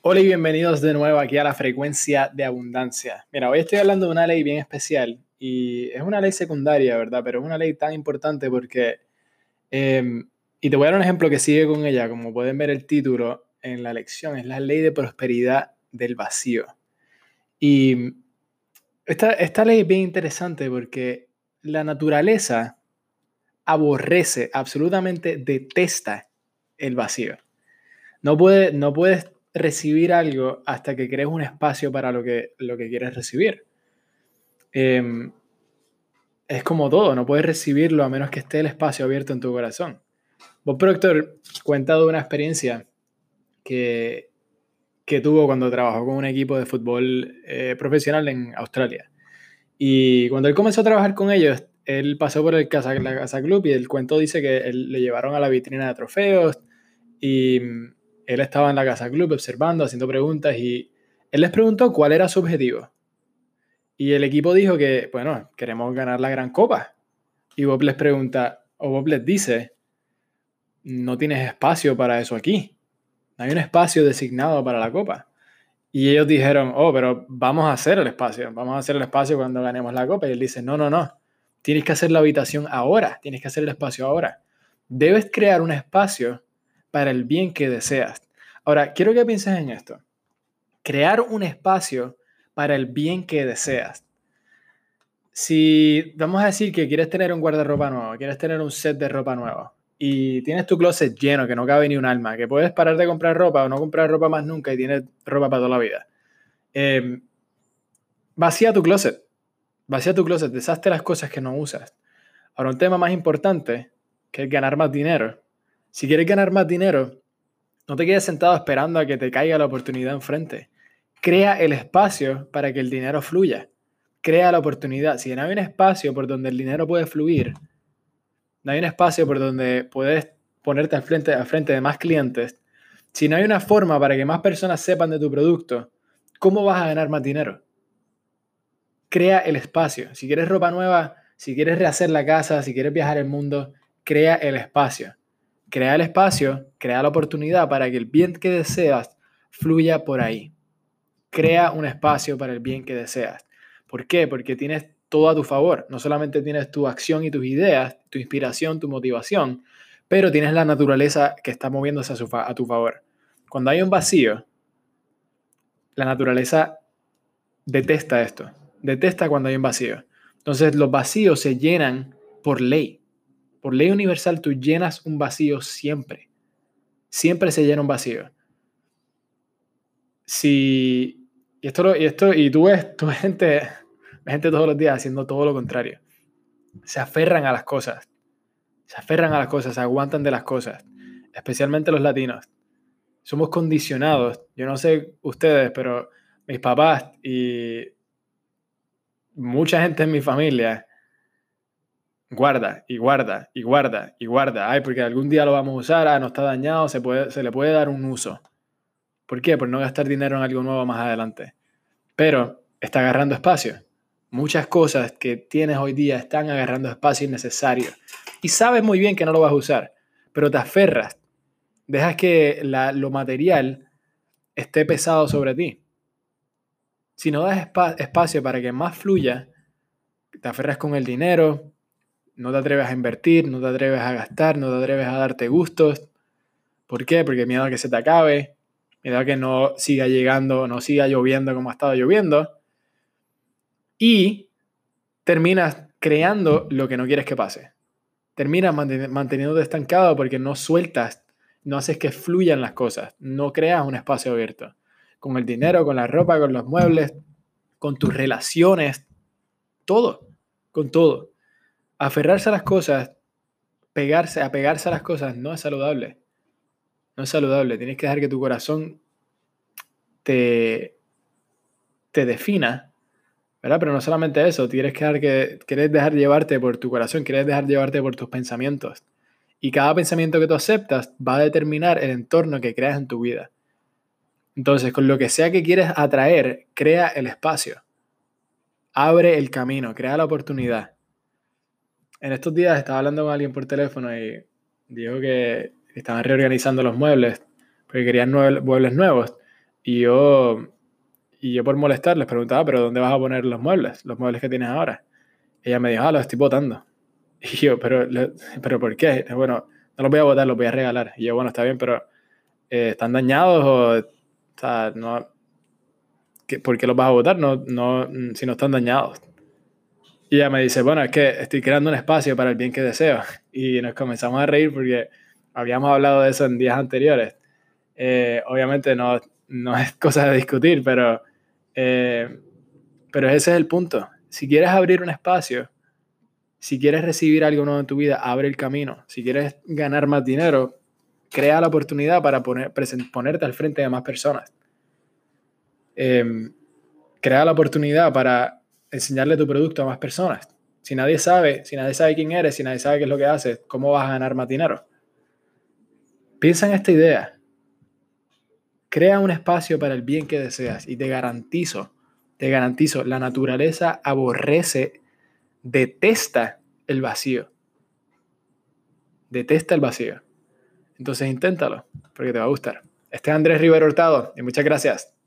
Hola y bienvenidos de nuevo aquí a la frecuencia de abundancia. Mira, hoy estoy hablando de una ley bien especial y es una ley secundaria, ¿verdad? Pero es una ley tan importante porque, em, y te voy a dar un ejemplo que sigue con ella, como pueden ver el título en la lección, es la ley de prosperidad del vacío. Y esta, esta ley es bien interesante porque la naturaleza aborrece, absolutamente detesta el vacío. No, puede, no puedes recibir algo hasta que crees un espacio para lo que, lo que quieres recibir. Em, es como todo, no puedes recibirlo a menos que esté el espacio abierto en tu corazón. Bob Proctor cuenta de una experiencia que, que tuvo cuando trabajó con un equipo de fútbol eh, profesional en Australia. Y cuando él comenzó a trabajar con ellos, él pasó por el casa, la Casa Club y el cuento dice que le llevaron a la vitrina de trofeos y él estaba en la casa club observando, haciendo preguntas y él les preguntó cuál era su objetivo. Y el equipo dijo que, bueno, queremos ganar la gran copa. Y Bob les pregunta, o Bob les dice, no tienes espacio para eso aquí. No hay un espacio designado para la copa. Y ellos dijeron, oh, pero vamos a hacer el espacio, vamos a hacer el espacio cuando ganemos la copa. Y él dice, no, no, no, tienes que hacer la habitación ahora, tienes que hacer el espacio ahora. Debes crear un espacio para el bien que deseas. Ahora, quiero que pienses en esto. Crear un espacio para el bien que deseas. Si vamos a decir que quieres tener un guardarropa nuevo, quieres tener un set de ropa nuevo y tienes tu closet lleno, que no cabe ni un alma, que puedes parar de comprar ropa o no comprar ropa más nunca y tienes ropa para toda la vida. Em, vacía tu closet. Vacía tu closet, deshazte las cosas que no usas. Ahora, un tema más importante, que es ganar más dinero, si quieres ganar más dinero, no te quedes sentado esperando a que te caiga la oportunidad enfrente. Crea el espacio para que el dinero fluya. Crea la oportunidad. Si no hay un espacio por donde el dinero puede fluir, no hay un espacio por donde puedes ponerte al frente, al frente de más clientes, si no hay una forma para que más personas sepan de tu producto, ¿cómo vas a ganar más dinero? Crea el espacio. Si quieres ropa nueva, si quieres rehacer la casa, si quieres viajar el mundo, crea el espacio. Crea el espacio, crea la oportunidad para que el bien que deseas fluya por ahí. Crea un espacio para el bien que deseas. ¿Por qué? Porque tienes todo a tu favor. No solamente tienes tu acción y tus ideas, tu inspiración, tu motivación, pero tienes la naturaleza que está moviéndose a, a tu favor. Cuando hay un vacío, la naturaleza detesta esto. Detesta cuando hay un vacío. Entonces los vacíos se llenan por ley. Por ley universal tú llenas un vacío siempre. Siempre se llena un vacío. Si, y esto, y esto, y tú ves, tu gente, gente todos los días haciendo todo lo contrario. Se aferran a las cosas. Se aferran a las cosas, se aguantan de las cosas. Especialmente los latinos. Somos condicionados. Yo no sé ustedes, pero mis papás y mucha gente en mi familia guarda y guarda y guarda y guarda. Ay, porque algún día lo vamos a usar, ah, no está dañado, se, puede, se le puede dar un uso. ¿Por qué? Por no gastar dinero en algo nuevo más adelante. Pero está agarrando espacio. Muchas cosas que tienes hoy día están agarrando espacio innecesario. Y sabes muy bien que no lo vas a usar, pero te aferras. Dejas que lo material esté pesado sobre ti. Si no das espacio para que más fluya, te aferras con el dinero, no te atreves a invertir, no te atreves a gastar, no te atreves a darte gustos. ¿Por qué? Porque miedo a que se te acabe, miedo a que no siga llegando, no siga lloviendo como ha estado lloviendo. Y terminas creando lo que no quieres que pase. Terminas manteniéndote estancado porque no sueltas, no haces que fluyan las cosas, no creas un espacio abierto. Con el dinero, con la ropa, con los muebles, con tus relaciones, todo, con todo aferrarse a las cosas, pegarse, apegarse a las cosas, no es saludable. No es saludable. Tienes que dejar que tu corazón te, te defina, ¿verdad? Pero no solamente eso, tienes que dejar que, quieres dejar llevarte por tu corazón, quieres dejar llevarte por tus pensamientos. Y cada pensamiento que tú aceptas va a determinar el entorno que creas en tu vida. Entonces, con lo que sea que quieres atraer, crea el espacio. Abre el camino, crea la oportunidad en estos días estaba hablando con alguien por teléfono y dijo que estaban reorganizando los muebles porque querían muebles nuevos. Y yo, y yo por molestar les preguntaba, pero ¿dónde vas a poner los muebles? Los muebles que tienes ahora. Ella me dijo, ah, los estoy botando. Y yo, pero, pero ¿por qué? Bueno, no los voy a botar, los voy a regalar. Y yo, bueno, está bien, pero eh, ¿están dañados o, o sea, no, ¿por qué los vas a votar no, no, si no están dañados? Y ella me dice, bueno, es que estoy creando un espacio para el bien que deseo. Y nos comenzamos a reír porque habíamos hablado de eso en días anteriores. Eh, obviamente no, no es cosa de discutir, pero, eh, pero ese es el punto. Si quieres abrir un espacio, si quieres recibir algo nuevo en tu vida, abre el camino. Si quieres ganar más dinero, crea la oportunidad para poner, ponerte al frente de más personas. Em, crea la oportunidad para enseñarle tu producto a más personas. Si nadie sabe, si nadie sabe quién eres, si nadie sabe qué es lo que haces, ¿cómo vas a ganar más dinero? Piensa en esta idea. Crea un espacio para el bien que deseas y te garantizo, te garantizo, la naturaleza aborrece detesta el vacío. Detesta el vacío. Entonces inténtalo, porque te va a gustar. Este es Andrés Rivero Hurtado y muchas gracias.